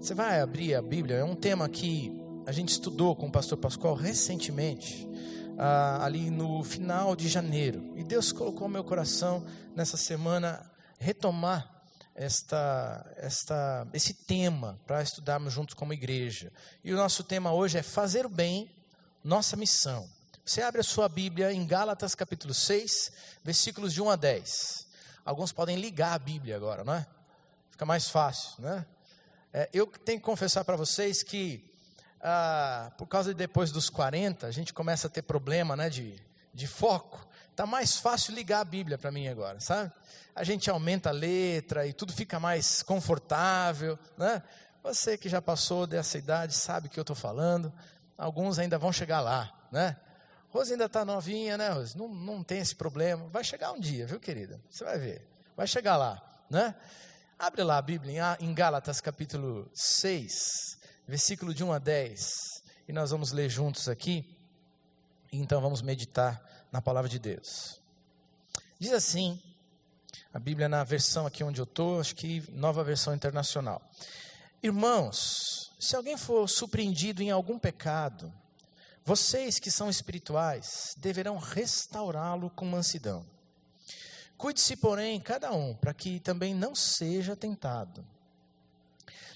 Você vai abrir a Bíblia, é um tema que a gente estudou com o pastor Pascoal recentemente, ah, ali no final de janeiro. E Deus colocou meu coração nessa semana retomar esta, esta, esse tema para estudarmos juntos como igreja. E o nosso tema hoje é fazer o bem, nossa missão. Você abre a sua Bíblia em Gálatas capítulo 6, versículos de 1 a 10. Alguns podem ligar a Bíblia agora, não é? Fica mais fácil, né? É, eu tenho que confessar para vocês que, ah, por causa de depois dos 40, a gente começa a ter problema né, de, de foco. Está mais fácil ligar a Bíblia para mim agora, sabe? A gente aumenta a letra e tudo fica mais confortável, né? Você que já passou dessa idade sabe o que eu estou falando. Alguns ainda vão chegar lá, né? Rose ainda está novinha, né, Rose? Não, não tem esse problema. Vai chegar um dia, viu, querida? Você vai ver. Vai chegar lá, né? Abre lá a Bíblia em Gálatas capítulo 6, versículo de 1 a 10. E nós vamos ler juntos aqui. Então vamos meditar na palavra de Deus. Diz assim, a Bíblia na versão aqui onde eu estou, acho que nova versão internacional. Irmãos, se alguém for surpreendido em algum pecado, vocês que são espirituais deverão restaurá-lo com mansidão. Cuide-se, porém, cada um, para que também não seja tentado.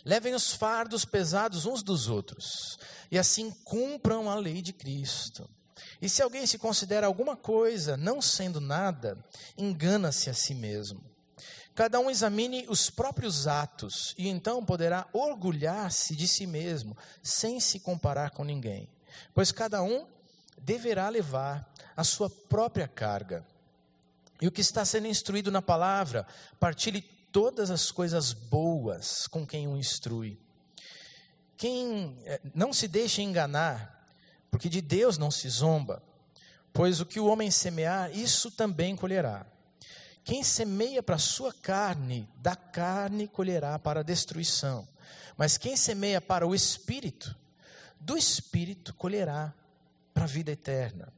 Levem os fardos pesados uns dos outros, e assim cumpram a lei de Cristo. E se alguém se considera alguma coisa, não sendo nada, engana-se a si mesmo. Cada um examine os próprios atos, e então poderá orgulhar-se de si mesmo, sem se comparar com ninguém. Pois cada um deverá levar a sua própria carga. E o que está sendo instruído na palavra, partilhe todas as coisas boas com quem o instrui. Quem eh, não se deixe enganar, porque de Deus não se zomba, pois o que o homem semear, isso também colherá. Quem semeia para a sua carne, da carne colherá para a destruição. Mas quem semeia para o espírito, do espírito colherá para a vida eterna.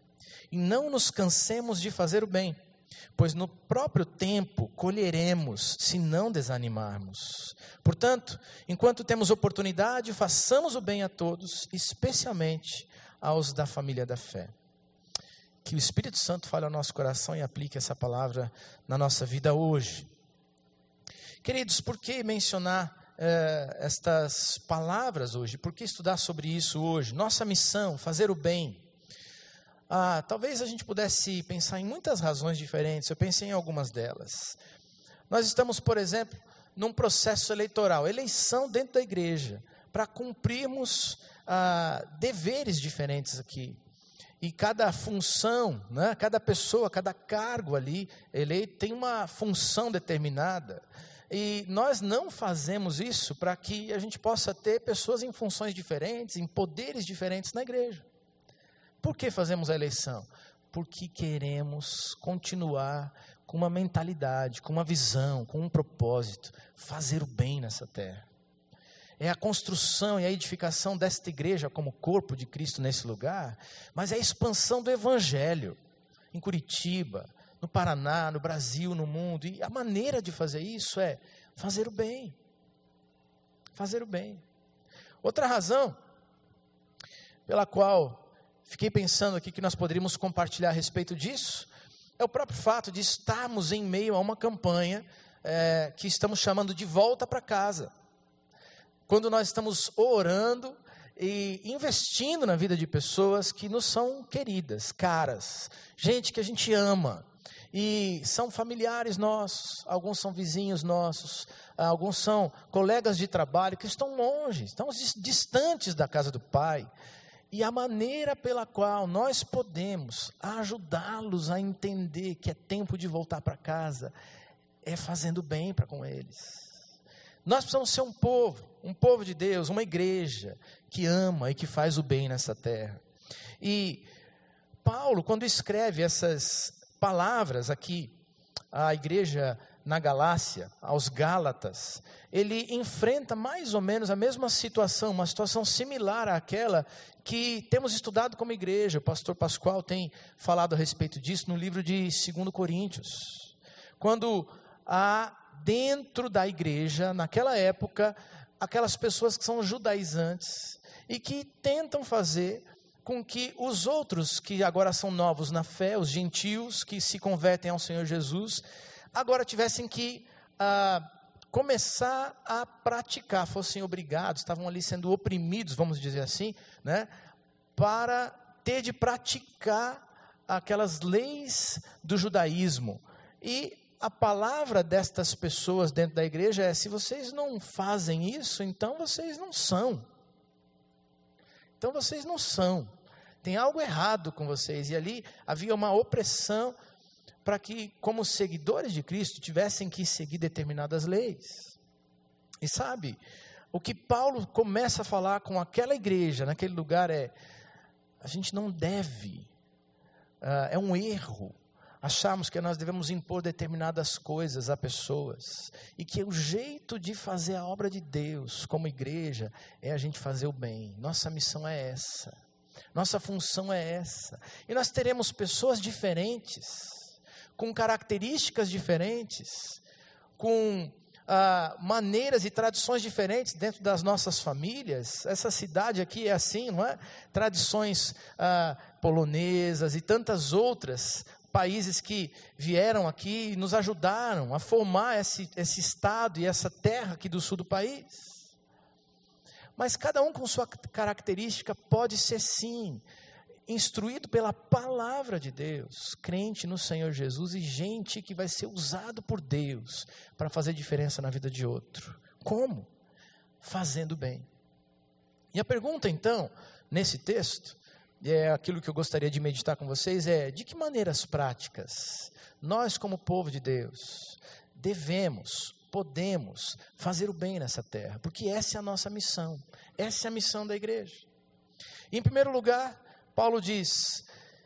E não nos cansemos de fazer o bem, pois no próprio tempo colheremos, se não desanimarmos. Portanto, enquanto temos oportunidade, façamos o bem a todos, especialmente aos da família da fé. Que o Espírito Santo fale ao nosso coração e aplique essa palavra na nossa vida hoje. Queridos, por que mencionar eh, estas palavras hoje? Por que estudar sobre isso hoje? Nossa missão, fazer o bem. Ah, talvez a gente pudesse pensar em muitas razões diferentes, eu pensei em algumas delas. Nós estamos, por exemplo, num processo eleitoral, eleição dentro da igreja, para cumprirmos ah, deveres diferentes aqui. E cada função, né, cada pessoa, cada cargo ali, ele tem uma função determinada. E nós não fazemos isso para que a gente possa ter pessoas em funções diferentes, em poderes diferentes na igreja. Por que fazemos a eleição? Porque queremos continuar com uma mentalidade, com uma visão, com um propósito, fazer o bem nessa terra. É a construção e a edificação desta igreja como corpo de Cristo nesse lugar, mas é a expansão do evangelho em Curitiba, no Paraná, no Brasil, no mundo. E a maneira de fazer isso é fazer o bem. Fazer o bem. Outra razão pela qual fiquei pensando aqui que nós poderíamos compartilhar a respeito disso, é o próprio fato de estarmos em meio a uma campanha é, que estamos chamando de volta para casa. Quando nós estamos orando e investindo na vida de pessoas que nos são queridas, caras, gente que a gente ama, e são familiares nossos, alguns são vizinhos nossos, alguns são colegas de trabalho que estão longe, estão distantes da casa do Pai. E a maneira pela qual nós podemos ajudá-los a entender que é tempo de voltar para casa é fazendo bem para com eles. Nós precisamos ser um povo, um povo de Deus, uma igreja que ama e que faz o bem nessa terra. E Paulo, quando escreve essas palavras aqui à igreja na Galácia, aos Gálatas, ele enfrenta mais ou menos a mesma situação, uma situação similar àquela que temos estudado como igreja. O pastor Pascoal tem falado a respeito disso no livro de 2 Coríntios. Quando há dentro da igreja, naquela época, aquelas pessoas que são judaizantes e que tentam fazer com que os outros que agora são novos na fé, os gentios que se convertem ao Senhor Jesus, agora tivessem que ah, começar a praticar, fossem obrigados, estavam ali sendo oprimidos, vamos dizer assim, né, para ter de praticar aquelas leis do judaísmo. E a palavra destas pessoas dentro da igreja é: se vocês não fazem isso, então vocês não são. Então vocês não são. Tem algo errado com vocês. E ali havia uma opressão para que, como seguidores de Cristo, tivessem que seguir determinadas leis. E sabe, o que Paulo começa a falar com aquela igreja, naquele lugar, é: a gente não deve, uh, é um erro acharmos que nós devemos impor determinadas coisas a pessoas e que o jeito de fazer a obra de Deus como igreja é a gente fazer o bem. Nossa missão é essa. Nossa função é essa. E nós teremos pessoas diferentes, com características diferentes, com ah, maneiras e tradições diferentes dentro das nossas famílias. Essa cidade aqui é assim, não é? Tradições ah, polonesas e tantas outras países que vieram aqui e nos ajudaram a formar esse, esse estado e essa terra aqui do sul do país. Mas cada um com sua característica pode ser sim instruído pela palavra de Deus, crente no Senhor Jesus e gente que vai ser usado por Deus para fazer diferença na vida de outro. Como? Fazendo bem. E a pergunta então, nesse texto, é aquilo que eu gostaria de meditar com vocês é de que maneiras práticas nós, como povo de Deus, devemos, podemos fazer o bem nessa terra, porque essa é a nossa missão, essa é a missão da igreja. em primeiro lugar, Paulo diz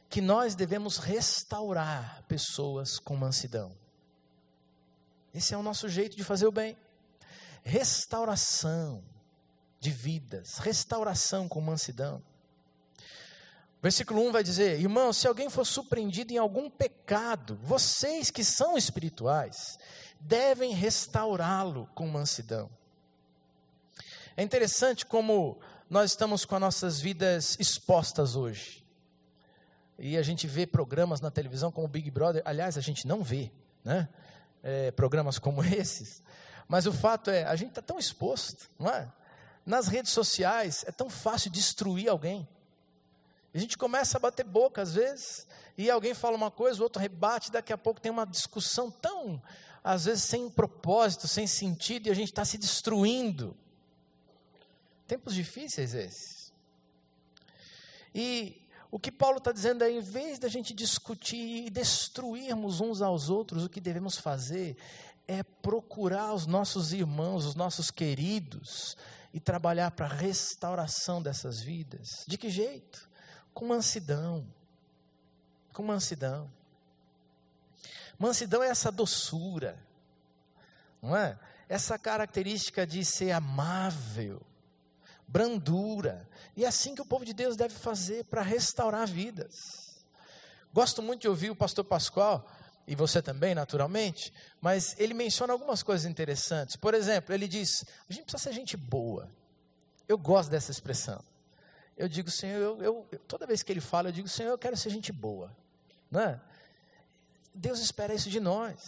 que nós devemos restaurar pessoas com mansidão. Esse é o nosso jeito de fazer o bem. Restauração de vidas, restauração com mansidão. Versículo 1 vai dizer: Irmão, se alguém for surpreendido em algum pecado, vocês que são espirituais, devem restaurá-lo com mansidão. É interessante como nós estamos com as nossas vidas expostas hoje. E a gente vê programas na televisão como Big Brother, aliás, a gente não vê, né? É, programas como esses, mas o fato é, a gente está tão exposto, não é? Nas redes sociais é tão fácil destruir alguém. A gente começa a bater boca às vezes, e alguém fala uma coisa, o outro rebate, daqui a pouco tem uma discussão tão, às vezes, sem propósito, sem sentido, e a gente está se destruindo. Tempos difíceis esses. E o que Paulo está dizendo é: em vez da gente discutir e destruirmos uns aos outros, o que devemos fazer é procurar os nossos irmãos, os nossos queridos, e trabalhar para a restauração dessas vidas. De que jeito? com mansidão. Com mansidão. Mansidão é essa doçura, não é? Essa característica de ser amável, brandura. E é assim que o povo de Deus deve fazer para restaurar vidas. Gosto muito de ouvir o pastor Pascoal, e você também, naturalmente, mas ele menciona algumas coisas interessantes. Por exemplo, ele diz: a gente precisa ser gente boa. Eu gosto dessa expressão eu digo, Senhor, eu, eu, toda vez que ele fala, eu digo, Senhor, eu quero ser gente boa. É? Deus espera isso de nós.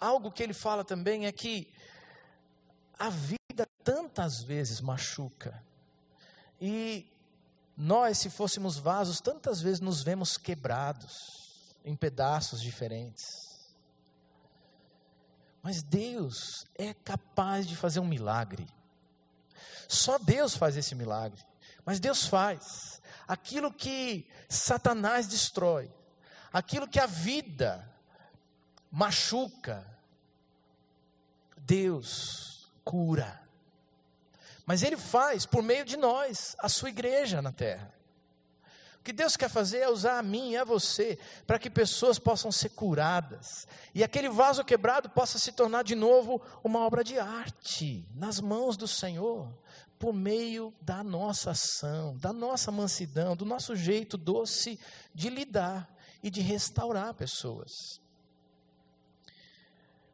Algo que ele fala também é que a vida tantas vezes machuca. E nós, se fôssemos vasos, tantas vezes nos vemos quebrados em pedaços diferentes. Mas Deus é capaz de fazer um milagre. Só Deus faz esse milagre. Mas Deus faz. Aquilo que Satanás destrói, aquilo que a vida machuca, Deus cura. Mas Ele faz por meio de nós, a sua igreja na terra. O que Deus quer fazer é usar a mim e a você para que pessoas possam ser curadas e aquele vaso quebrado possa se tornar de novo uma obra de arte nas mãos do Senhor por meio da nossa ação, da nossa mansidão, do nosso jeito doce de lidar e de restaurar pessoas.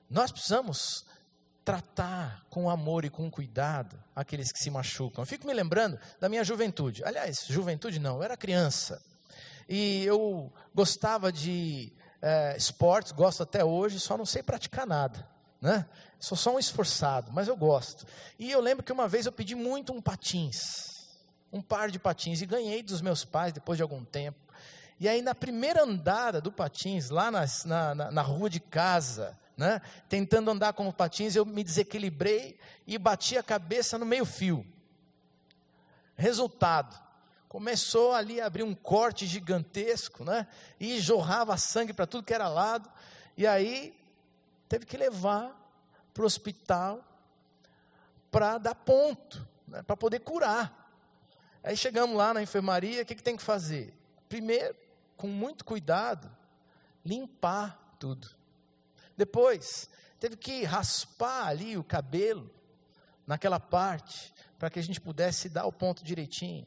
Nós precisamos tratar com amor e com cuidado aqueles que se machucam. Eu fico me lembrando da minha juventude. Aliás, juventude não, eu era criança. E eu gostava de é, esportes, gosto até hoje, só não sei praticar nada. Né? Sou só um esforçado, mas eu gosto. E eu lembro que uma vez eu pedi muito um patins, um par de patins, e ganhei dos meus pais depois de algum tempo. E aí, na primeira andada do patins, lá nas, na, na, na rua de casa, né, tentando andar com o patins, eu me desequilibrei e bati a cabeça no meio-fio. Resultado: começou ali a abrir um corte gigantesco, né, e jorrava sangue para tudo que era lado. E aí, teve que levar para o hospital para dar ponto, né, para poder curar. Aí chegamos lá na enfermaria, o que, que tem que fazer? Primeiro, com muito cuidado, limpar tudo. Depois, teve que raspar ali o cabelo, naquela parte, para que a gente pudesse dar o ponto direitinho.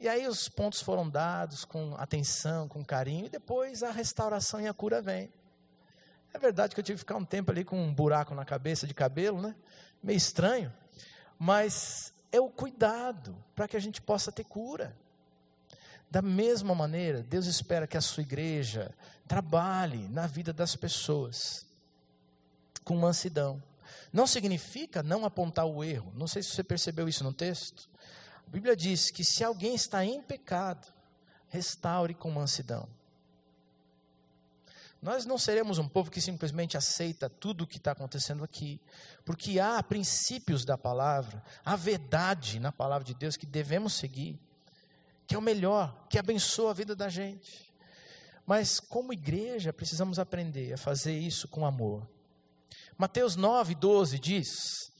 E aí os pontos foram dados com atenção, com carinho, e depois a restauração e a cura vem. É verdade que eu tive que ficar um tempo ali com um buraco na cabeça de cabelo, né? Meio estranho, mas é o cuidado para que a gente possa ter cura. Da mesma maneira, Deus espera que a sua igreja trabalhe na vida das pessoas com mansidão. Não significa não apontar o erro. Não sei se você percebeu isso no texto. A Bíblia diz que se alguém está em pecado, restaure com mansidão. Nós não seremos um povo que simplesmente aceita tudo o que está acontecendo aqui, porque há princípios da palavra, há verdade na palavra de Deus que devemos seguir que é o melhor, que abençoa a vida da gente. Mas, como igreja, precisamos aprender a fazer isso com amor. Mateus 9, 12 diz: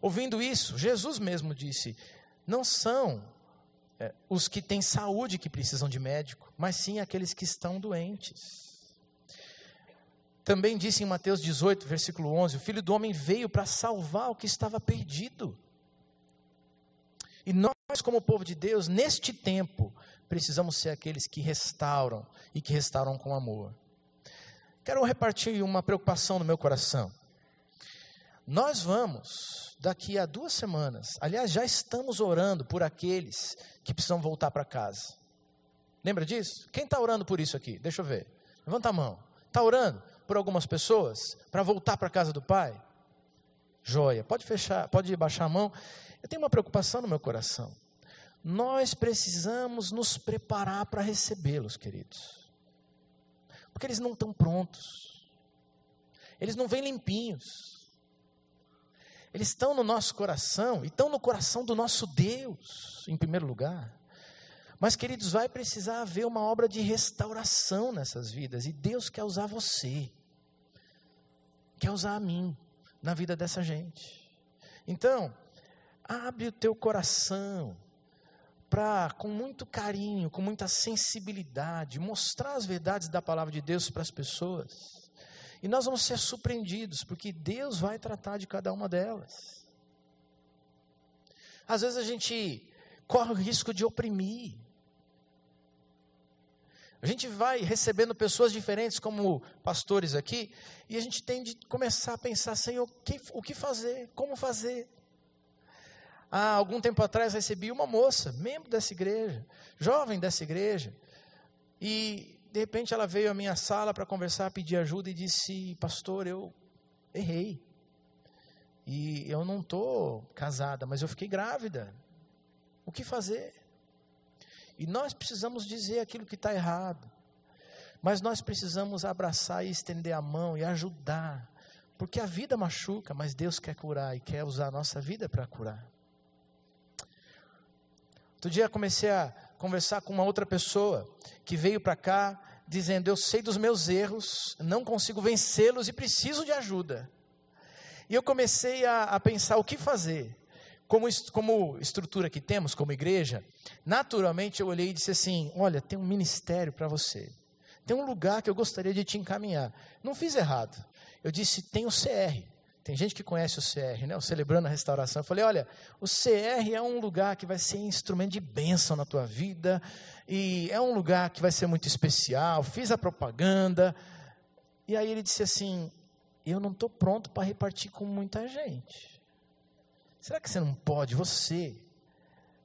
ouvindo isso, Jesus mesmo disse: não são é, os que têm saúde que precisam de médico, mas sim aqueles que estão doentes. Também disse em Mateus 18, versículo 11: O filho do homem veio para salvar o que estava perdido. E nós, como povo de Deus, neste tempo, precisamos ser aqueles que restauram e que restauram com amor. Quero repartir uma preocupação no meu coração. Nós vamos, daqui a duas semanas, aliás, já estamos orando por aqueles que precisam voltar para casa. Lembra disso? Quem está orando por isso aqui? Deixa eu ver. Levanta a mão. Está orando por algumas pessoas para voltar para a casa do Pai? Joia. Pode fechar, pode baixar a mão. Eu tenho uma preocupação no meu coração. Nós precisamos nos preparar para recebê-los, queridos. Porque eles não estão prontos. Eles não vêm limpinhos. Eles estão no nosso coração e estão no coração do nosso Deus, em primeiro lugar. Mas, queridos, vai precisar haver uma obra de restauração nessas vidas. E Deus quer usar você, quer usar a mim na vida dessa gente. Então, Abre o teu coração para, com muito carinho, com muita sensibilidade, mostrar as verdades da palavra de Deus para as pessoas. E nós vamos ser surpreendidos, porque Deus vai tratar de cada uma delas. Às vezes a gente corre o risco de oprimir. A gente vai recebendo pessoas diferentes, como pastores aqui, e a gente tem de começar a pensar, Senhor, o que, o que fazer? Como fazer? Há algum tempo atrás recebi uma moça, membro dessa igreja, jovem dessa igreja, e de repente ela veio à minha sala para conversar, pedir ajuda e disse: Pastor, eu errei. E eu não estou casada, mas eu fiquei grávida. O que fazer? E nós precisamos dizer aquilo que está errado. Mas nós precisamos abraçar e estender a mão e ajudar. Porque a vida machuca, mas Deus quer curar e quer usar a nossa vida para curar. Outro dia comecei a conversar com uma outra pessoa que veio para cá dizendo: Eu sei dos meus erros, não consigo vencê-los e preciso de ajuda. E eu comecei a, a pensar o que fazer. Como, como estrutura que temos como igreja, naturalmente eu olhei e disse assim: Olha, tem um ministério para você, tem um lugar que eu gostaria de te encaminhar. Não fiz errado. Eu disse: Tem o CR, tem gente que conhece o CR, né? O Celebrando a Restauração. Eu falei, olha, o CR é um lugar que vai ser instrumento de bênção na tua vida, e é um lugar que vai ser muito especial. Fiz a propaganda, e aí ele disse assim: eu não estou pronto para repartir com muita gente. Será que você não pode, você,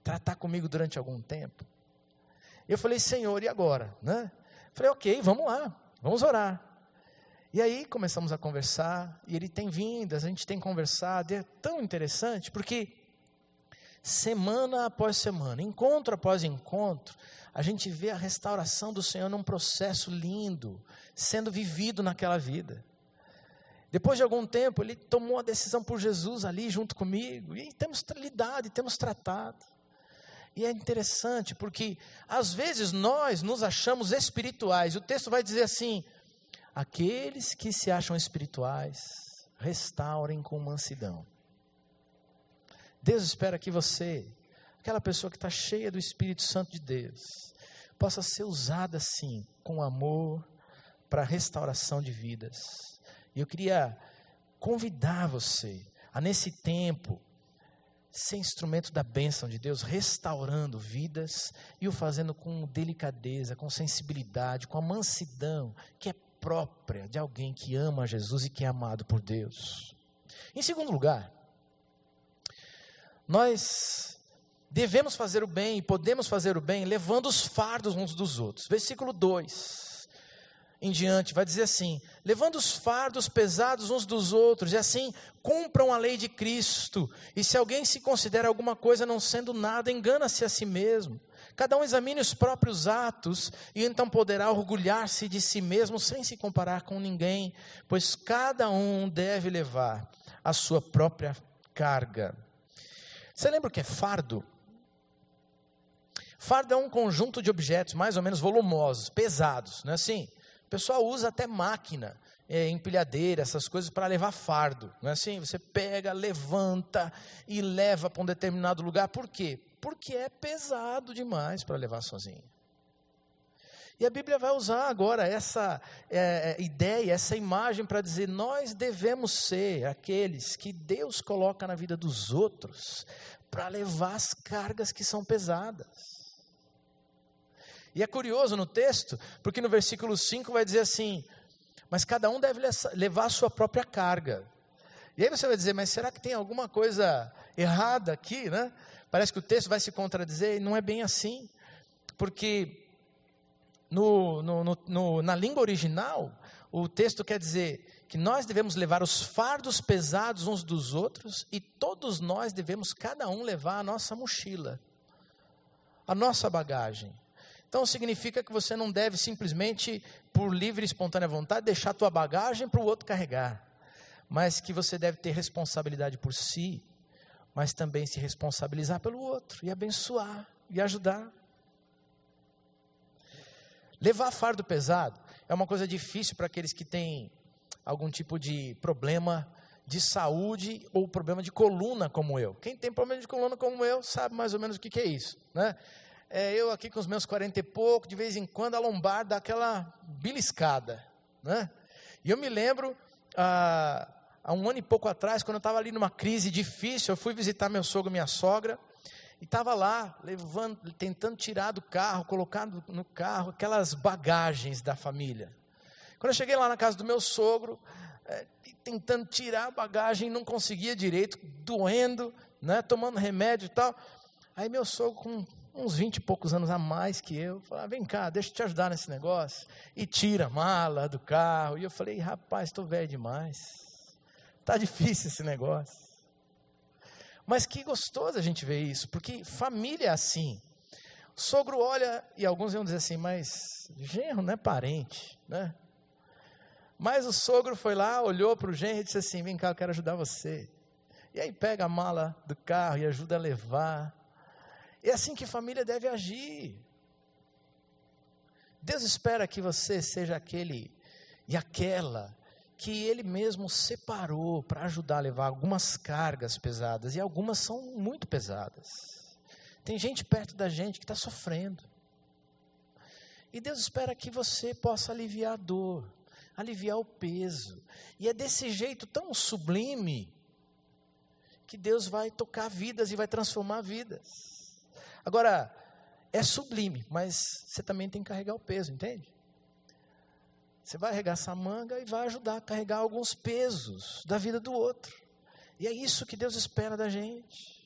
tratar comigo durante algum tempo? Eu falei, Senhor, e agora? Né? Falei, ok, vamos lá, vamos orar. E aí começamos a conversar, e ele tem vindo, a gente tem conversado, e é tão interessante, porque semana após semana, encontro após encontro, a gente vê a restauração do Senhor num processo lindo, sendo vivido naquela vida. Depois de algum tempo, ele tomou a decisão por Jesus ali junto comigo, e temos lidado, e temos tratado. E é interessante, porque às vezes nós nos achamos espirituais, o texto vai dizer assim: aqueles que se acham espirituais, restaurem com mansidão. Deus espera que você, aquela pessoa que está cheia do Espírito Santo de Deus, possa ser usada assim, com amor, para restauração de vidas. E eu queria convidar você a, nesse tempo, ser instrumento da bênção de Deus, restaurando vidas e o fazendo com delicadeza, com sensibilidade, com a mansidão que é própria de alguém que ama Jesus e que é amado por Deus. Em segundo lugar, nós devemos fazer o bem e podemos fazer o bem levando os fardos uns dos outros. Versículo 2 em diante, vai dizer assim: levando os fardos pesados uns dos outros, e assim cumpram a lei de Cristo. E se alguém se considera alguma coisa não sendo nada, engana-se a si mesmo. Cada um examine os próprios atos, e então poderá orgulhar-se de si mesmo sem se comparar com ninguém, pois cada um deve levar a sua própria carga. Você lembra o que é fardo? Fardo é um conjunto de objetos mais ou menos volumosos, pesados, não é assim? pessoal usa até máquina, é, empilhadeira, essas coisas para levar fardo. Não é assim? Você pega, levanta e leva para um determinado lugar. Por quê? Porque é pesado demais para levar sozinho. E a Bíblia vai usar agora essa é, é ideia, essa imagem para dizer: nós devemos ser aqueles que Deus coloca na vida dos outros para levar as cargas que são pesadas. E é curioso no texto, porque no versículo 5 vai dizer assim: Mas cada um deve levar a sua própria carga. E aí você vai dizer, mas será que tem alguma coisa errada aqui, né? Parece que o texto vai se contradizer, e não é bem assim, porque no, no, no, na língua original, o texto quer dizer que nós devemos levar os fardos pesados uns dos outros, e todos nós devemos, cada um, levar a nossa mochila, a nossa bagagem. Então significa que você não deve simplesmente, por livre e espontânea vontade, deixar tua bagagem para o outro carregar. Mas que você deve ter responsabilidade por si, mas também se responsabilizar pelo outro e abençoar e ajudar. Levar fardo pesado é uma coisa difícil para aqueles que têm algum tipo de problema de saúde ou problema de coluna como eu. Quem tem problema de coluna como eu sabe mais ou menos o que, que é isso, né? É, eu aqui com os meus quarenta e pouco, de vez em quando a lombar dá aquela beliscada, né? E eu me lembro, ah, há um ano e pouco atrás, quando eu estava ali numa crise difícil, eu fui visitar meu sogro e minha sogra, e estava lá, levando, tentando tirar do carro, colocando no carro aquelas bagagens da família. Quando eu cheguei lá na casa do meu sogro, é, tentando tirar a bagagem, não conseguia direito, doendo, né, tomando remédio e tal. Aí meu sogro, com uns vinte e poucos anos a mais que eu, falava, vem cá, deixa eu te ajudar nesse negócio. E tira a mala do carro. E eu falei, rapaz, estou velho demais. Está difícil esse negócio. Mas que gostoso a gente ver isso, porque família é assim. O sogro olha, e alguns iam dizer assim, mas genro não é parente, né? Mas o sogro foi lá, olhou para o genro e disse assim: Vem cá, eu quero ajudar você. E aí pega a mala do carro e ajuda a levar. É assim que família deve agir. Deus espera que você seja aquele e aquela que Ele mesmo separou para ajudar a levar algumas cargas pesadas, e algumas são muito pesadas. Tem gente perto da gente que está sofrendo. E Deus espera que você possa aliviar a dor, aliviar o peso. E é desse jeito tão sublime que Deus vai tocar vidas e vai transformar vidas. Agora, é sublime, mas você também tem que carregar o peso, entende? Você vai arregaçar a manga e vai ajudar a carregar alguns pesos da vida do outro. E é isso que Deus espera da gente.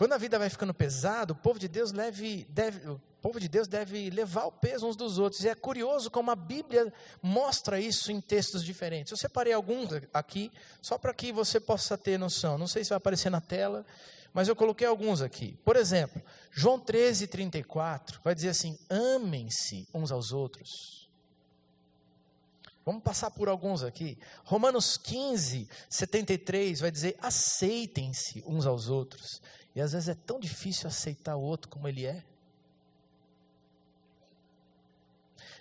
Quando a vida vai ficando pesada, o povo de Deus deve, deve, o povo de Deus deve levar o peso uns dos outros. E é curioso como a Bíblia mostra isso em textos diferentes. Eu separei alguns aqui, só para que você possa ter noção. Não sei se vai aparecer na tela, mas eu coloquei alguns aqui. Por exemplo, João 13, 34, vai dizer assim: amem-se uns aos outros. Vamos passar por alguns aqui. Romanos 15, 73 vai dizer: aceitem-se uns aos outros. E às vezes é tão difícil aceitar o outro como ele é.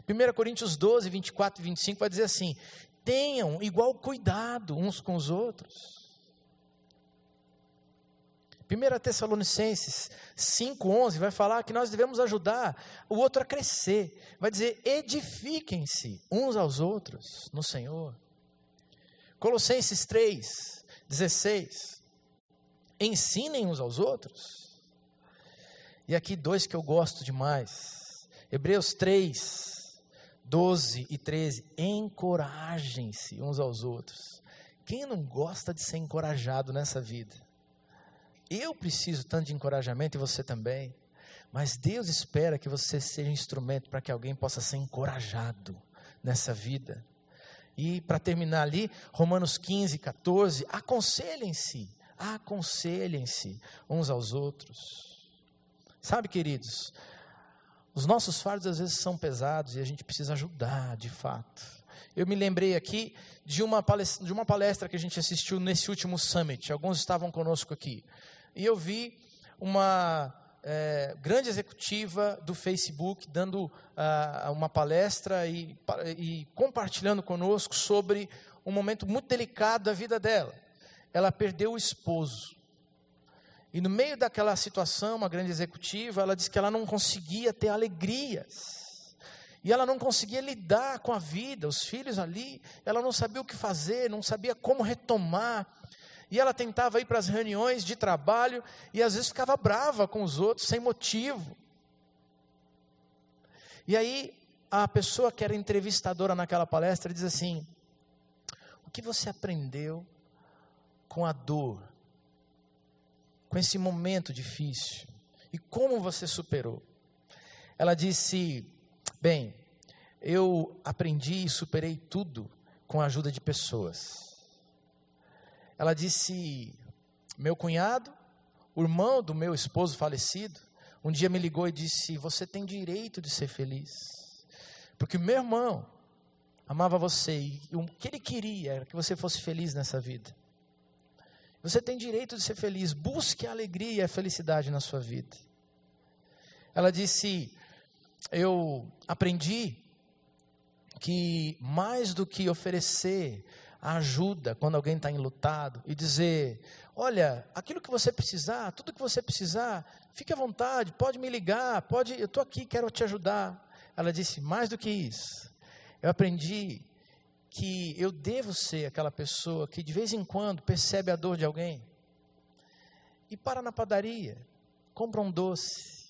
1 Coríntios 12, 24 e 25 vai dizer assim: tenham igual cuidado uns com os outros. 1 Tessalonicenses 5,11 vai falar que nós devemos ajudar o outro a crescer. Vai dizer: edifiquem-se uns aos outros no Senhor. Colossenses 3, 16 ensinem uns aos outros. E aqui dois que eu gosto demais. Hebreus 3, 12 e 13. Encorajem-se uns aos outros. Quem não gosta de ser encorajado nessa vida? Eu preciso tanto de encorajamento e você também. Mas Deus espera que você seja instrumento para que alguém possa ser encorajado nessa vida. E para terminar ali, Romanos 15, 14, aconselhem-se aconselhem-se uns aos outros. Sabe, queridos, os nossos fardos às vezes são pesados e a gente precisa ajudar, de fato. Eu me lembrei aqui de uma palestra, de uma palestra que a gente assistiu nesse último summit. Alguns estavam conosco aqui. E eu vi uma é, grande executiva do Facebook dando uh, uma palestra e, e compartilhando conosco sobre um momento muito delicado da vida dela ela perdeu o esposo. E no meio daquela situação, uma grande executiva, ela disse que ela não conseguia ter alegrias. E ela não conseguia lidar com a vida, os filhos ali, ela não sabia o que fazer, não sabia como retomar. E ela tentava ir para as reuniões de trabalho e às vezes ficava brava com os outros, sem motivo. E aí, a pessoa que era entrevistadora naquela palestra diz assim: O que você aprendeu com a dor, com esse momento difícil e como você superou. Ela disse: Bem, eu aprendi e superei tudo com a ajuda de pessoas. Ela disse: Meu cunhado, o irmão do meu esposo falecido, um dia me ligou e disse: Você tem direito de ser feliz. Porque meu irmão amava você e o que ele queria era que você fosse feliz nessa vida. Você tem direito de ser feliz. Busque a alegria e a felicidade na sua vida. Ela disse: Eu aprendi que mais do que oferecer a ajuda quando alguém está enlutado e dizer: Olha, aquilo que você precisar, tudo que você precisar, fique à vontade, pode me ligar, pode, eu estou aqui, quero te ajudar. Ela disse: Mais do que isso, eu aprendi que eu devo ser aquela pessoa que de vez em quando percebe a dor de alguém e para na padaria, compra um doce,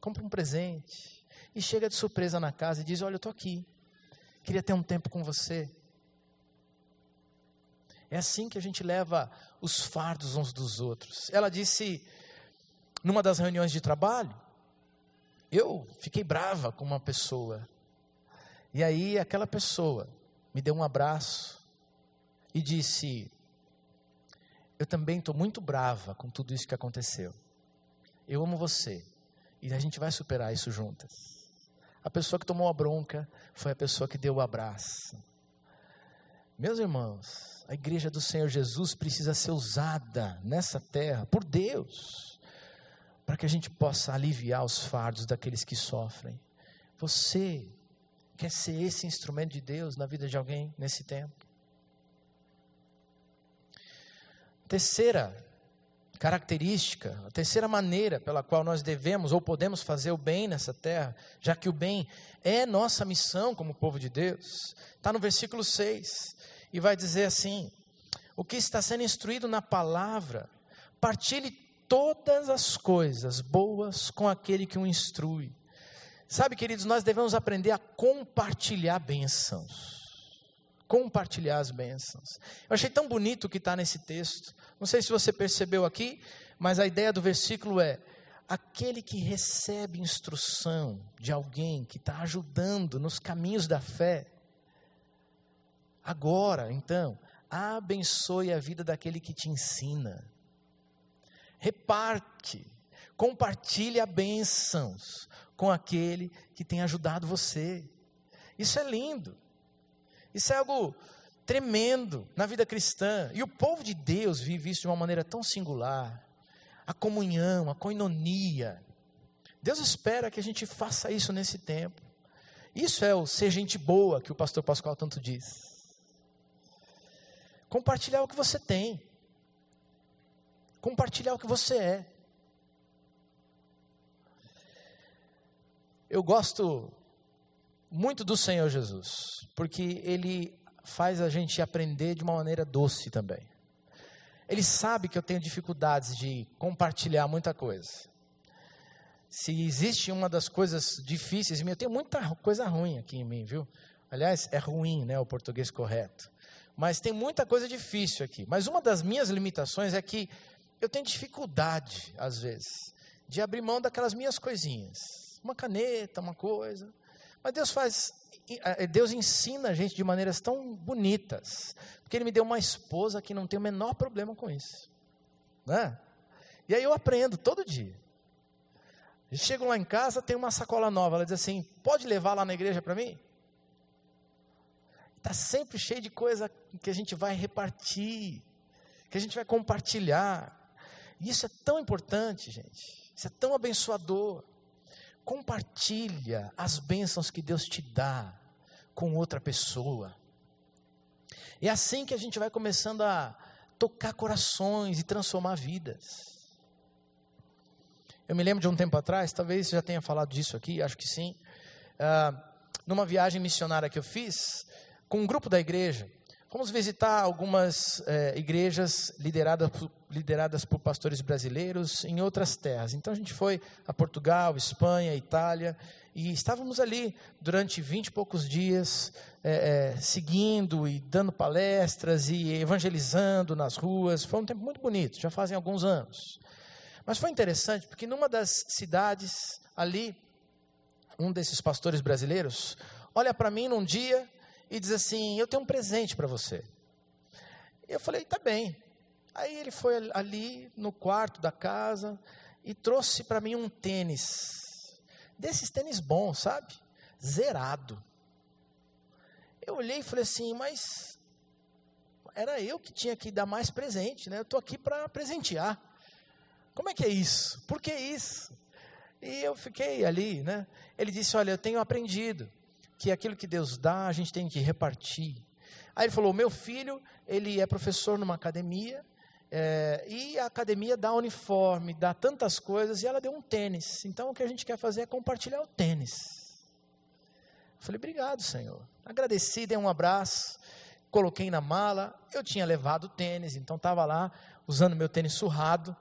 compra um presente e chega de surpresa na casa e diz: Olha, eu estou aqui, queria ter um tempo com você. É assim que a gente leva os fardos uns dos outros. Ela disse, numa das reuniões de trabalho, eu fiquei brava com uma pessoa. E aí aquela pessoa me deu um abraço e disse: Eu também estou muito brava com tudo isso que aconteceu. Eu amo você e a gente vai superar isso juntas. A pessoa que tomou a bronca foi a pessoa que deu o abraço. Meus irmãos, a igreja do Senhor Jesus precisa ser usada nessa terra por Deus, para que a gente possa aliviar os fardos daqueles que sofrem. Você quer ser esse instrumento de Deus na vida de alguém nesse tempo? Terceira característica, a terceira maneira pela qual nós devemos ou podemos fazer o bem nessa terra, já que o bem é nossa missão como povo de Deus, está no versículo 6 e vai dizer assim: o que está sendo instruído na palavra, partilhe todas as coisas boas com aquele que o instrui Sabe, queridos, nós devemos aprender a compartilhar bênçãos. Compartilhar as bênçãos. Eu achei tão bonito o que está nesse texto. Não sei se você percebeu aqui, mas a ideia do versículo é: aquele que recebe instrução de alguém que está ajudando nos caminhos da fé, agora, então, abençoe a vida daquele que te ensina. Reparte, compartilhe a bênçãos com aquele que tem ajudado você. Isso é lindo. Isso é algo tremendo na vida cristã. E o povo de Deus vive isso de uma maneira tão singular. A comunhão, a coinonia. Deus espera que a gente faça isso nesse tempo. Isso é o ser gente boa que o pastor Pascoal tanto diz. Compartilhar o que você tem. Compartilhar o que você é. Eu gosto muito do Senhor Jesus, porque Ele faz a gente aprender de uma maneira doce também. Ele sabe que eu tenho dificuldades de compartilhar muita coisa. Se existe uma das coisas difíceis em mim, eu tenho muita coisa ruim aqui em mim, viu? Aliás, é ruim, né, o português correto. Mas tem muita coisa difícil aqui. Mas uma das minhas limitações é que eu tenho dificuldade, às vezes, de abrir mão daquelas minhas coisinhas. Uma caneta, uma coisa. Mas Deus faz, Deus ensina a gente de maneiras tão bonitas. Porque Ele me deu uma esposa que não tem o menor problema com isso. Né? E aí eu aprendo todo dia. Eu chego lá em casa, tem uma sacola nova. Ela diz assim: pode levar lá na igreja para mim? Está sempre cheio de coisa que a gente vai repartir, que a gente vai compartilhar. E isso é tão importante, gente. Isso é tão abençoador. Compartilha as bênçãos que Deus te dá com outra pessoa. É assim que a gente vai começando a tocar corações e transformar vidas. Eu me lembro de um tempo atrás, talvez você já tenha falado disso aqui, acho que sim. Uh, numa viagem missionária que eu fiz, com um grupo da igreja, fomos visitar algumas é, igrejas lideradas por, lideradas por pastores brasileiros em outras terras. Então a gente foi a Portugal, Espanha, Itália, e estávamos ali durante vinte e poucos dias, é, é, seguindo e dando palestras e evangelizando nas ruas. Foi um tempo muito bonito, já fazem alguns anos. Mas foi interessante porque numa das cidades ali, um desses pastores brasileiros olha para mim num dia e diz assim: Eu tenho um presente para você. Eu falei: Tá bem. Aí ele foi ali no quarto da casa e trouxe para mim um tênis. Desses tênis bons, sabe? Zerado. Eu olhei e falei assim: Mas era eu que tinha que dar mais presente, né? Eu estou aqui para presentear. Como é que é isso? Por que isso? E eu fiquei ali, né? Ele disse: Olha, eu tenho aprendido que aquilo que Deus dá, a gente tem que repartir. Aí ele falou: meu filho, ele é professor numa academia, é, e a academia dá uniforme, dá tantas coisas, e ela deu um tênis. Então o que a gente quer fazer é compartilhar o tênis. Eu falei: obrigado, Senhor. Agradeci, dei um abraço, coloquei na mala. Eu tinha levado o tênis, então estava lá usando meu tênis surrado.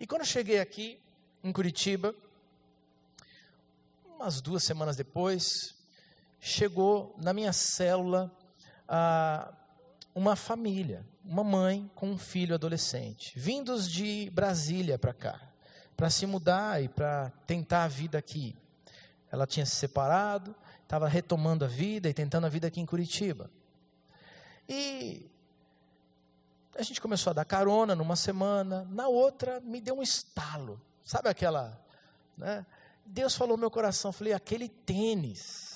E quando cheguei aqui, em Curitiba, umas duas semanas depois, chegou na minha célula ah, uma família, uma mãe com um filho adolescente, vindos de Brasília para cá, para se mudar e para tentar a vida aqui. Ela tinha se separado, estava retomando a vida e tentando a vida aqui em Curitiba. E a gente começou a dar carona numa semana, na outra me deu um estalo. Sabe aquela, né? Deus falou no meu coração, falei, aquele tênis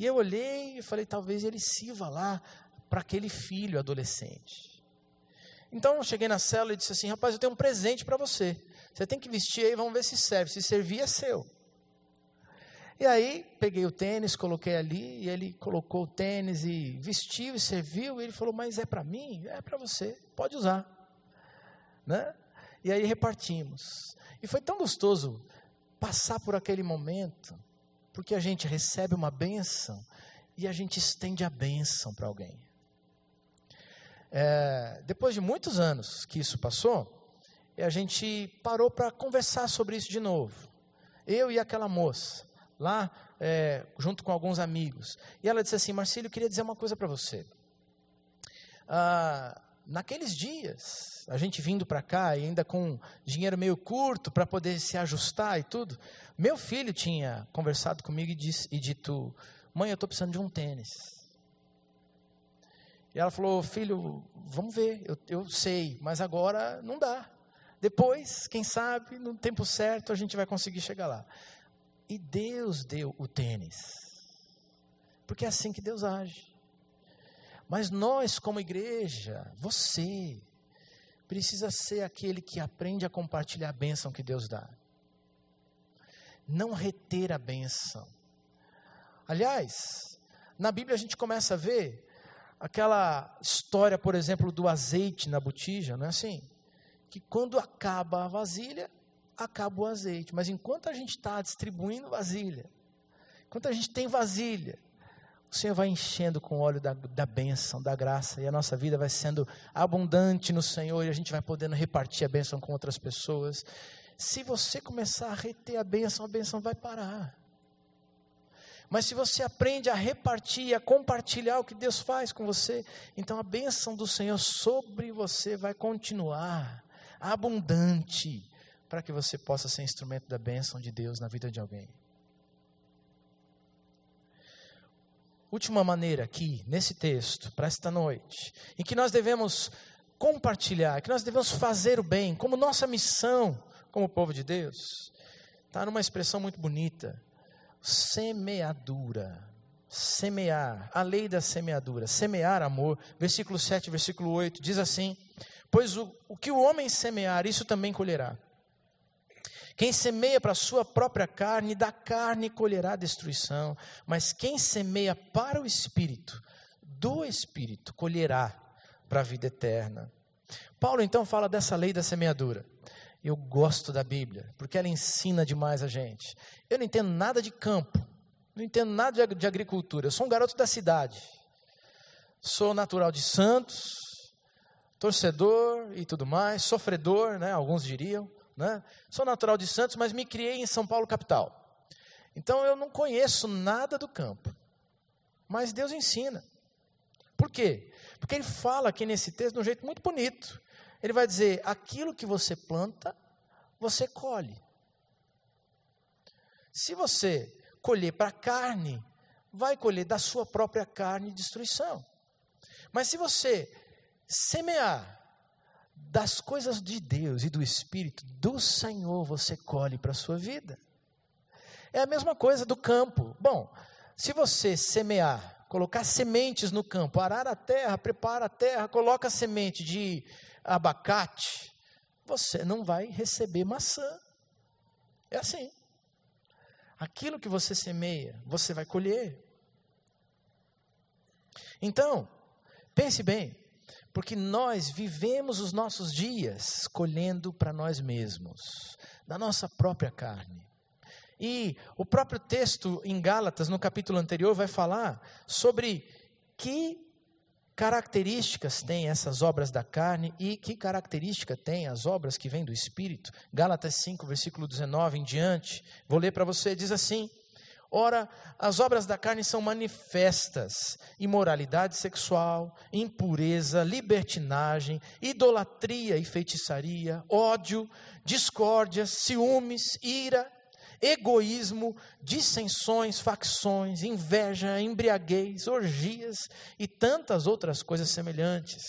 e eu olhei e falei, talvez ele sirva lá para aquele filho adolescente. Então eu cheguei na célula e disse assim: rapaz, eu tenho um presente para você. Você tem que vestir aí, vamos ver se serve. Se servir, é seu. E aí, peguei o tênis, coloquei ali, e ele colocou o tênis e vestiu e serviu. E ele falou: Mas é para mim? É para você, pode usar. Né? E aí repartimos. E foi tão gostoso passar por aquele momento porque a gente recebe uma bênção e a gente estende a bênção para alguém. É, depois de muitos anos que isso passou, a gente parou para conversar sobre isso de novo. eu e aquela moça, lá é, junto com alguns amigos. E ela disse assim: Marcílio, eu queria dizer uma coisa para você. Ah, naqueles dias, a gente vindo para cá, ainda com dinheiro meio curto para poder se ajustar e tudo, meu filho tinha conversado comigo e, disse, e dito: Mãe, eu estou precisando de um tênis. E ela falou: Filho, vamos ver, eu, eu sei, mas agora não dá. Depois, quem sabe, no tempo certo, a gente vai conseguir chegar lá. E Deus deu o tênis. Porque é assim que Deus age. Mas nós, como igreja, você, precisa ser aquele que aprende a compartilhar a bênção que Deus dá. Não reter a bênção. Aliás, na Bíblia a gente começa a ver aquela história, por exemplo, do azeite na botija, não é assim? Que quando acaba a vasilha, acaba o azeite. Mas enquanto a gente está distribuindo vasilha, enquanto a gente tem vasilha, o Senhor vai enchendo com o óleo da, da bênção, da graça, e a nossa vida vai sendo abundante no Senhor, e a gente vai podendo repartir a bênção com outras pessoas. Se você começar a reter a bênção, a bênção vai parar. Mas se você aprende a repartir, a compartilhar o que Deus faz com você, então a bênção do Senhor sobre você vai continuar abundante, para que você possa ser instrumento da bênção de Deus na vida de alguém. Última maneira aqui, nesse texto, para esta noite, em que nós devemos compartilhar, que nós devemos fazer o bem, como nossa missão, como povo de Deus, está numa expressão muito bonita semeadura. Semear, a lei da semeadura, semear amor. Versículo 7, versículo 8 diz assim: Pois o, o que o homem semear, isso também colherá. Quem semeia para a sua própria carne, da carne colherá destruição. Mas quem semeia para o espírito, do espírito colherá para a vida eterna. Paulo então fala dessa lei da semeadura. Eu gosto da Bíblia, porque ela ensina demais a gente. Eu não entendo nada de campo, não entendo nada de, agricultura. Eu sou um garoto da cidade. Sou natural de Santos, torcedor e tudo mais, sofredor, né, alguns diriam. Né? Sou natural de Santos, mas me criei em São Paulo, capital. Então eu não conheço nada do campo. Mas Deus ensina. Por quê? Porque ele fala aqui nesse texto de um jeito muito bonito. Ele vai dizer: aquilo que você planta, você colhe. Se você colher para carne, vai colher da sua própria carne destruição. Mas se você semear das coisas de Deus e do Espírito do Senhor, você colhe para a sua vida. É a mesma coisa do campo. Bom, se você semear, colocar sementes no campo, arar a terra, prepara a terra, coloca a semente de abacate, você não vai receber maçã. É assim. Aquilo que você semeia, você vai colher. Então, pense bem, porque nós vivemos os nossos dias colhendo para nós mesmos, da nossa própria carne. E o próprio texto em Gálatas, no capítulo anterior, vai falar sobre que características têm essas obras da carne e que característica têm as obras que vêm do Espírito? Gálatas 5, versículo 19 em diante. Vou ler para você, diz assim: Ora, as obras da carne são manifestas: imoralidade sexual, impureza, libertinagem, idolatria e feitiçaria, ódio, discórdia, ciúmes, ira, egoísmo, dissensões, facções, inveja, embriaguez, orgias e tantas outras coisas semelhantes.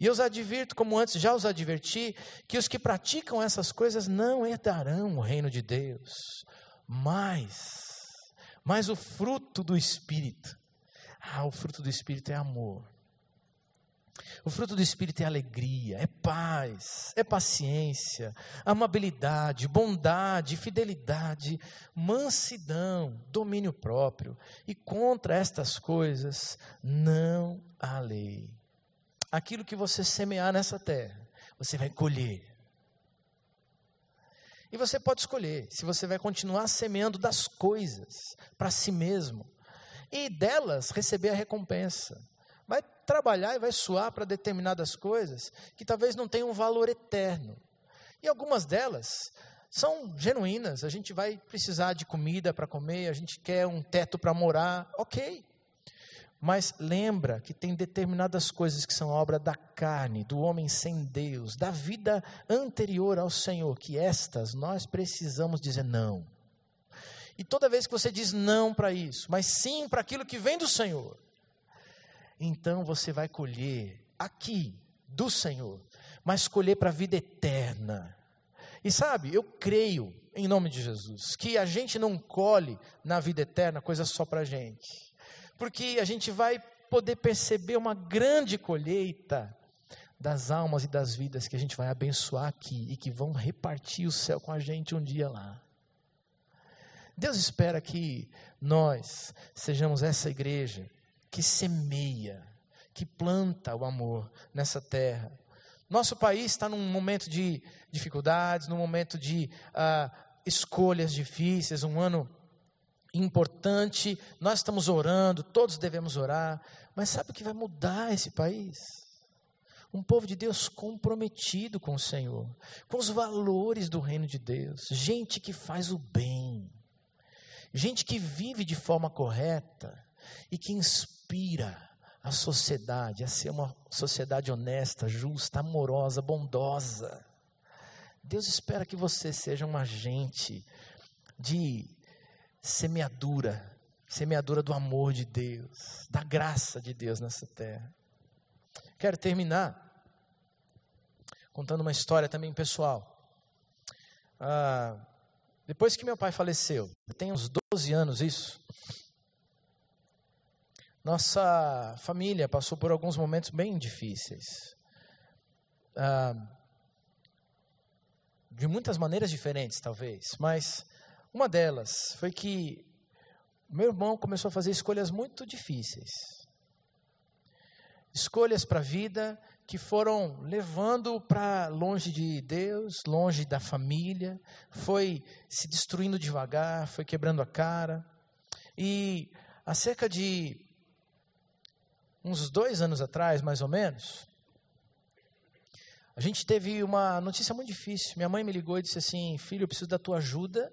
E eu os advirto, como antes já os adverti, que os que praticam essas coisas não herdarão o reino de Deus. Mas, mas o fruto do Espírito, ah, o fruto do Espírito é amor, o fruto do Espírito é alegria, é paz, é paciência, amabilidade, bondade, fidelidade, mansidão, domínio próprio. E contra estas coisas não há lei. Aquilo que você semear nessa terra, você vai colher. E você pode escolher se você vai continuar semeando das coisas para si mesmo e delas receber a recompensa vai trabalhar e vai suar para determinadas coisas que talvez não tenham um valor eterno. E algumas delas são genuínas. A gente vai precisar de comida para comer, a gente quer um teto para morar, ok. Mas lembra que tem determinadas coisas que são obra da carne, do homem sem Deus, da vida anterior ao Senhor, que estas nós precisamos dizer não. E toda vez que você diz não para isso, mas sim para aquilo que vem do Senhor, então você vai colher aqui do Senhor, mas colher para a vida eterna. E sabe, eu creio, em nome de Jesus, que a gente não colhe na vida eterna coisa só para a gente, porque a gente vai poder perceber uma grande colheita das almas e das vidas que a gente vai abençoar aqui e que vão repartir o céu com a gente um dia lá. Deus espera que nós sejamos essa igreja que semeia, que planta o amor nessa terra. Nosso país está num momento de dificuldades, num momento de uh, escolhas difíceis, um ano importante. Nós estamos orando, todos devemos orar, mas sabe o que vai mudar esse país? Um povo de Deus comprometido com o Senhor, com os valores do reino de Deus, gente que faz o bem gente que vive de forma correta e que inspira a sociedade a ser uma sociedade honesta, justa, amorosa, bondosa. Deus espera que você seja um agente de semeadura, semeadura do amor de Deus, da graça de Deus nessa terra. Quero terminar contando uma história também pessoal. Ah, depois que meu pai faleceu, tem uns 12 anos isso, nossa família passou por alguns momentos bem difíceis. Ah, de muitas maneiras diferentes, talvez, mas uma delas foi que meu irmão começou a fazer escolhas muito difíceis. Escolhas para a vida que foram levando para longe de Deus, longe da família, foi se destruindo devagar, foi quebrando a cara. E há cerca de uns dois anos atrás, mais ou menos, a gente teve uma notícia muito difícil. Minha mãe me ligou e disse assim: Filho, eu preciso da tua ajuda,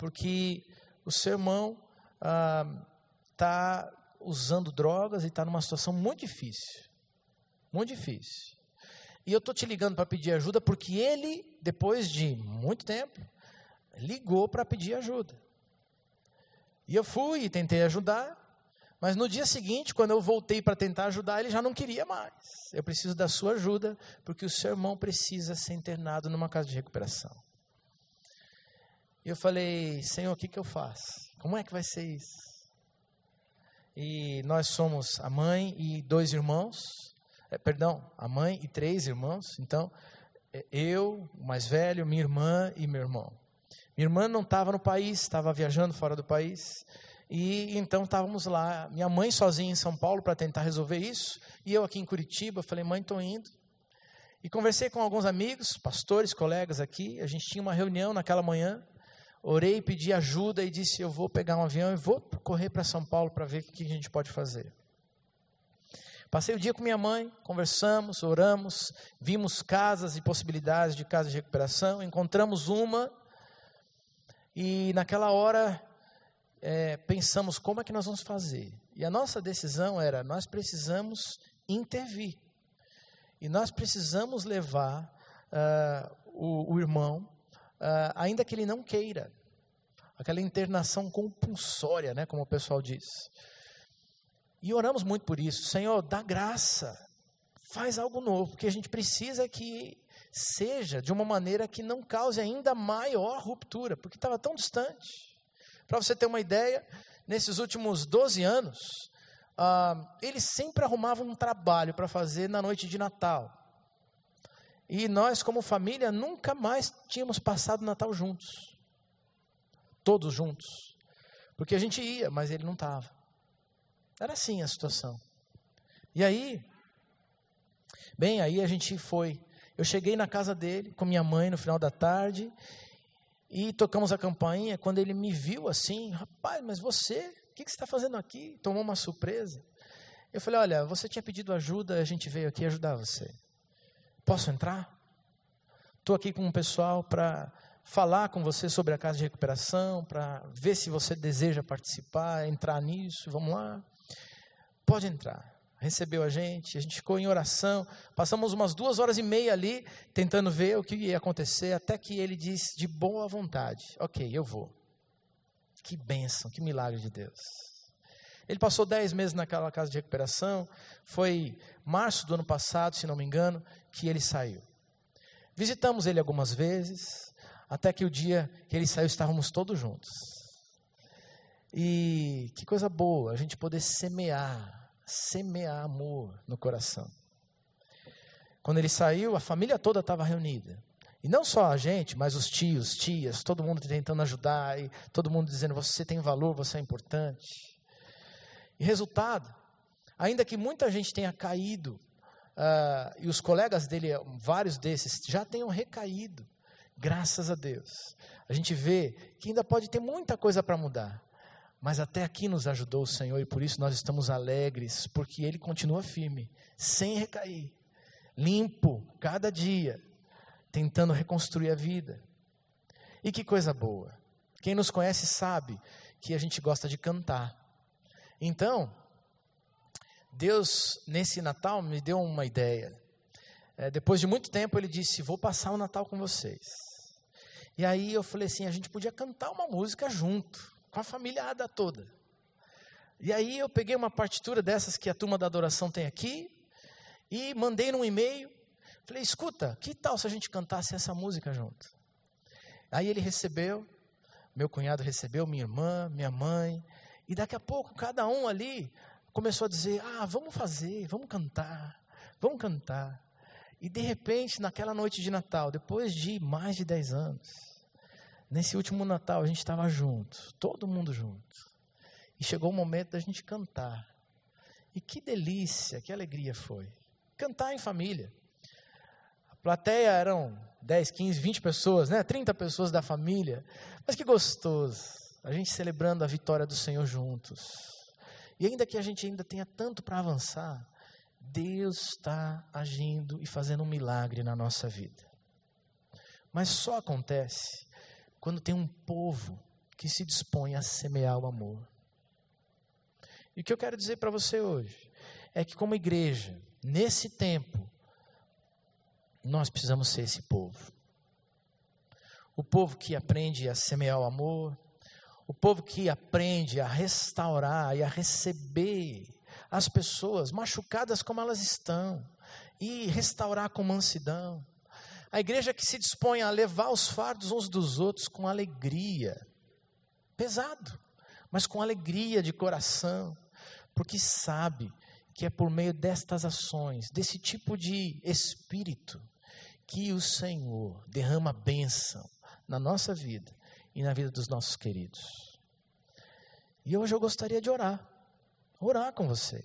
porque o seu irmão está ah, usando drogas e está numa situação muito difícil. Muito difícil. E eu estou te ligando para pedir ajuda porque ele, depois de muito tempo, ligou para pedir ajuda. E eu fui e tentei ajudar, mas no dia seguinte, quando eu voltei para tentar ajudar, ele já não queria mais. Eu preciso da sua ajuda, porque o seu irmão precisa ser internado numa casa de recuperação. E eu falei, Senhor, o que, que eu faço? Como é que vai ser isso? E nós somos a mãe e dois irmãos é, perdão, a mãe e três irmãos. Então, é, eu, o mais velho, minha irmã e meu irmão. Minha irmã não estava no país, estava viajando fora do país. E então estávamos lá, minha mãe sozinha em São Paulo para tentar resolver isso, e eu aqui em Curitiba, falei, mãe, estou indo. E conversei com alguns amigos, pastores, colegas aqui, a gente tinha uma reunião naquela manhã, orei, pedi ajuda e disse, eu vou pegar um avião e vou correr para São Paulo para ver o que a gente pode fazer. Passei o dia com minha mãe, conversamos, oramos, vimos casas e possibilidades de casa de recuperação, encontramos uma e naquela hora é, pensamos como é que nós vamos fazer. E a nossa decisão era: nós precisamos intervir e nós precisamos levar uh, o, o, irmão, uh, ainda que ele não queira, aquela internação compulsória, né, como o pessoal diz. E oramos muito por isso. Senhor, dá graça. Faz algo novo, porque a gente precisa que seja de uma maneira que não cause ainda maior ruptura, porque estava tão distante. Para você ter uma ideia, nesses últimos 12 anos, ah, eles sempre arrumavam um trabalho para fazer na noite de Natal. E nós, como família, nunca mais tínhamos passado Natal juntos. Todos juntos. Porque a gente ia, mas ele não estava. Era assim a situação. E aí, bem, aí a gente foi. Eu cheguei na casa dele com minha mãe no final da tarde e tocamos a campainha. Quando ele me viu assim, rapaz, mas você, o que, que você está fazendo aqui? Tomou uma surpresa. Eu falei, olha, você tinha pedido ajuda, a gente veio aqui ajudar você. Posso entrar? Estou aqui com um pessoal para falar com você sobre a casa de recuperação, para ver se você deseja participar, entrar nisso, vamos lá. Pode entrar. Recebeu a gente, a gente ficou em oração, passamos umas duas horas e meia ali, tentando ver o que ia acontecer, até que ele disse de boa vontade: Ok, eu vou. Que bênção, que milagre de Deus. Ele passou dez meses naquela casa de recuperação, foi março do ano passado, se não me engano, que ele saiu. Visitamos ele algumas vezes, até que o dia que ele saiu estávamos todos juntos. E que coisa boa a gente poder semear, semear amor no coração. Quando ele saiu, a família toda estava reunida. E não só a gente, mas os tios, tias, todo mundo tentando ajudar, e todo mundo dizendo: você tem valor, você é importante. E resultado, ainda que muita gente tenha caído, uh, e os colegas dele, vários desses, já tenham recaído, Graças a Deus. A gente vê que ainda pode ter muita coisa para mudar. Mas até aqui nos ajudou o Senhor e por isso nós estamos alegres, porque Ele continua firme, sem recair, limpo, cada dia, tentando reconstruir a vida. E que coisa boa. Quem nos conhece sabe que a gente gosta de cantar. Então, Deus, nesse Natal, me deu uma ideia. É, depois de muito tempo, Ele disse: Vou passar o Natal com vocês. E aí eu falei assim, a gente podia cantar uma música junto, com a família toda. E aí eu peguei uma partitura dessas que a turma da adoração tem aqui e mandei num e-mail. Falei, escuta, que tal se a gente cantasse essa música junto? Aí ele recebeu, meu cunhado recebeu, minha irmã, minha mãe, e daqui a pouco cada um ali começou a dizer: Ah, vamos fazer, vamos cantar, vamos cantar. E de repente, naquela noite de Natal, depois de mais de 10 anos, Nesse último Natal a gente estava junto, todo mundo junto. E chegou o momento da gente cantar. E que delícia, que alegria foi. Cantar em família. A plateia eram 10, 15, 20 pessoas, né? 30 pessoas da família. Mas que gostoso. A gente celebrando a vitória do Senhor juntos. E ainda que a gente ainda tenha tanto para avançar, Deus está agindo e fazendo um milagre na nossa vida. Mas só acontece quando tem um povo que se dispõe a semear o amor. E o que eu quero dizer para você hoje é que, como igreja, nesse tempo, nós precisamos ser esse povo. O povo que aprende a semear o amor, o povo que aprende a restaurar e a receber as pessoas machucadas como elas estão e restaurar com mansidão. A igreja que se dispõe a levar os fardos uns dos outros com alegria. Pesado, mas com alegria de coração, porque sabe que é por meio destas ações, desse tipo de espírito, que o Senhor derrama bênção na nossa vida e na vida dos nossos queridos. E hoje eu gostaria de orar, orar com você,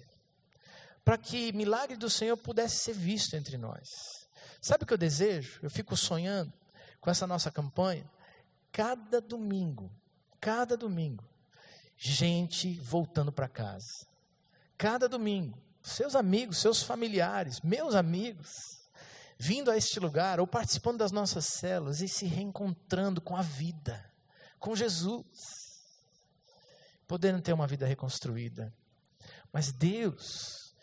para que milagre do Senhor pudesse ser visto entre nós. Sabe o que eu desejo? Eu fico sonhando com essa nossa campanha. Cada domingo, cada domingo, gente voltando para casa. Cada domingo, seus amigos, seus familiares, meus amigos, vindo a este lugar ou participando das nossas células e se reencontrando com a vida, com Jesus, podendo ter uma vida reconstruída. Mas Deus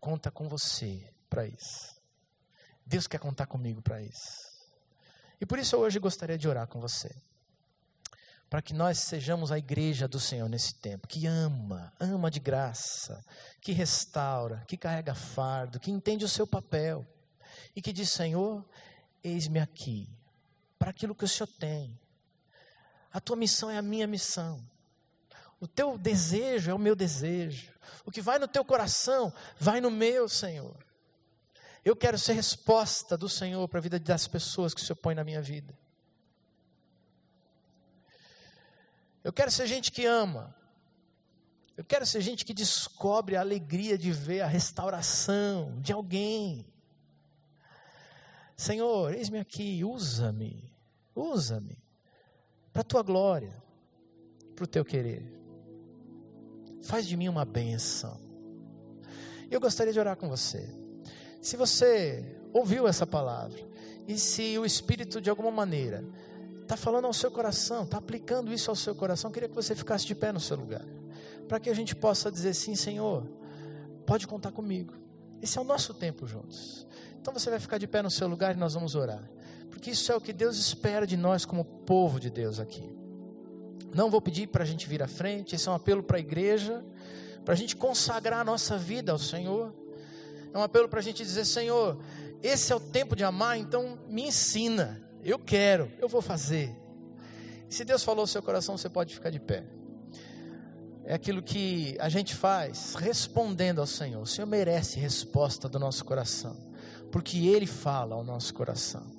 conta com você para isso. Deus quer contar comigo para isso. E por isso eu hoje gostaria de orar com você. Para que nós sejamos a igreja do Senhor nesse tempo, que ama, ama de graça, que restaura, que carrega fardo, que entende o seu papel e que diz: Senhor, eis-me aqui, para aquilo que o Senhor tem. A tua missão é a minha missão. O teu desejo é o meu desejo. O que vai no teu coração, vai no meu, Senhor. Eu quero ser resposta do Senhor para a vida das pessoas que se opõem na minha vida. Eu quero ser gente que ama. Eu quero ser gente que descobre a alegria de ver a restauração de alguém. Senhor, eis-me aqui, usa-me, usa-me, para a tua glória, para o teu querer. Faz de mim uma bênção. Eu gostaria de orar com você. Se você ouviu essa palavra e se o Espírito de alguma maneira está falando ao seu coração, está aplicando isso ao seu coração, queria que você ficasse de pé no seu lugar, para que a gente possa dizer sim, Senhor, pode contar comigo. Esse é o nosso tempo juntos. Então você vai ficar de pé no seu lugar e nós vamos orar, porque isso é o que Deus espera de nós como povo de Deus aqui. Não vou pedir para a gente vir à frente, esse é um apelo para a igreja, para a gente consagrar a nossa vida ao Senhor. É um apelo para a gente dizer: Senhor, esse é o tempo de amar, então me ensina. Eu quero, eu vou fazer. Se Deus falou no seu coração, você pode ficar de pé. É aquilo que a gente faz respondendo ao Senhor. O Senhor merece resposta do nosso coração, porque Ele fala ao nosso coração.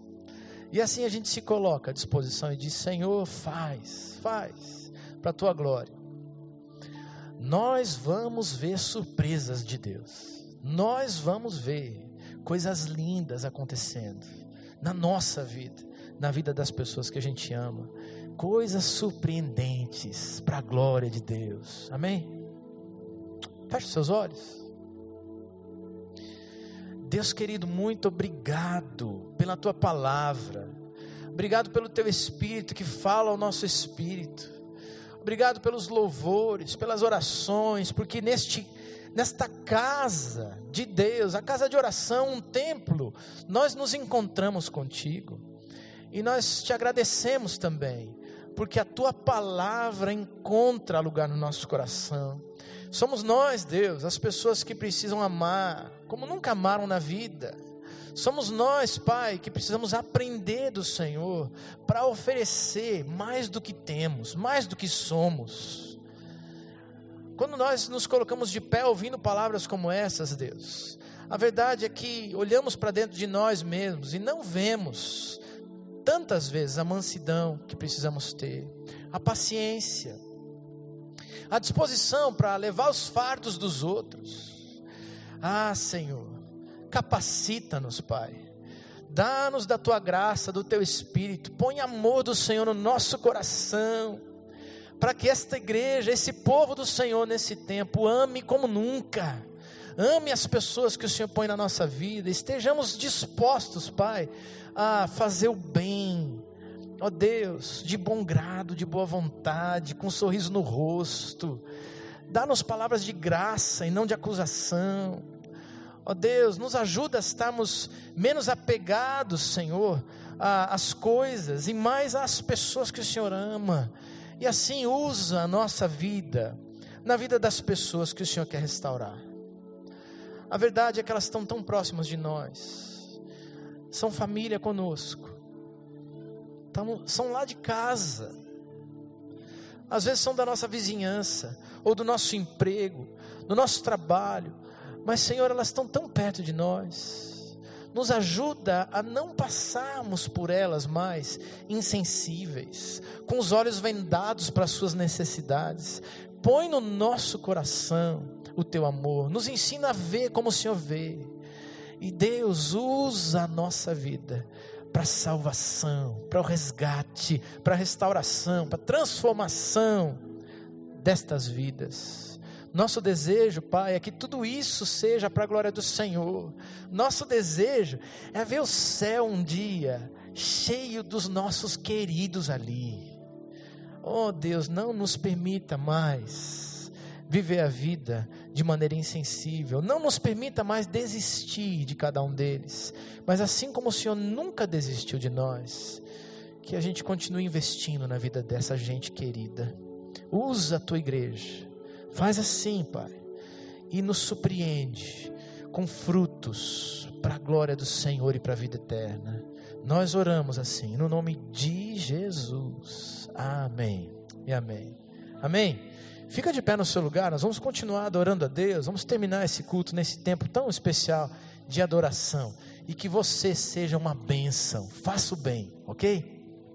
E assim a gente se coloca à disposição e diz: Senhor, faz, faz, para a tua glória. Nós vamos ver surpresas de Deus, nós vamos ver coisas lindas acontecendo na nossa vida, na vida das pessoas que a gente ama, coisas surpreendentes para a glória de Deus, amém? Feche seus olhos. Deus querido, muito obrigado pela tua palavra. Obrigado pelo teu espírito que fala ao nosso espírito. Obrigado pelos louvores, pelas orações, porque neste nesta casa de Deus, a casa de oração, um templo, nós nos encontramos contigo. E nós te agradecemos também, porque a tua palavra encontra lugar no nosso coração. Somos nós, Deus, as pessoas que precisam amar, como nunca amaram na vida. Somos nós, Pai, que precisamos aprender do Senhor para oferecer mais do que temos, mais do que somos. Quando nós nos colocamos de pé ouvindo palavras como essas, Deus, a verdade é que olhamos para dentro de nós mesmos e não vemos tantas vezes a mansidão que precisamos ter, a paciência, a disposição para levar os fardos dos outros. Ah, Senhor, capacita-nos, Pai. Dá-nos da tua graça, do teu espírito. Põe amor do Senhor no nosso coração. Para que esta igreja, esse povo do Senhor nesse tempo, ame como nunca. Ame as pessoas que o Senhor põe na nossa vida. Estejamos dispostos, Pai, a fazer o bem, Ó Deus, de bom grado, de boa vontade, com um sorriso no rosto, dá-nos palavras de graça e não de acusação. Ó Deus, nos ajuda a estarmos menos apegados, Senhor, às coisas e mais às pessoas que o Senhor ama. E assim usa a nossa vida na vida das pessoas que o Senhor quer restaurar. A verdade é que elas estão tão próximas de nós, são família conosco são lá de casa. Às vezes são da nossa vizinhança, ou do nosso emprego, do nosso trabalho. Mas, Senhor, elas estão tão perto de nós. Nos ajuda a não passarmos por elas mais insensíveis, com os olhos vendados para as suas necessidades. Põe no nosso coração o teu amor, nos ensina a ver como o Senhor vê. E Deus usa a nossa vida para a salvação, para o resgate, para a restauração, para a transformação destas vidas. Nosso desejo, Pai, é que tudo isso seja para a glória do Senhor. Nosso desejo é ver o céu um dia cheio dos nossos queridos ali. Oh Deus, não nos permita mais viver a vida de maneira insensível. Não nos permita mais desistir de cada um deles. Mas assim como o Senhor nunca desistiu de nós, que a gente continue investindo na vida dessa gente querida. Usa a tua igreja. Faz assim, Pai. E nos surpreende com frutos para a glória do Senhor e para a vida eterna. Nós oramos assim, no nome de Jesus. Amém. E amém. Amém. Fica de pé no seu lugar, nós vamos continuar adorando a Deus, vamos terminar esse culto nesse tempo tão especial de adoração. E que você seja uma bênção, faça o bem, ok?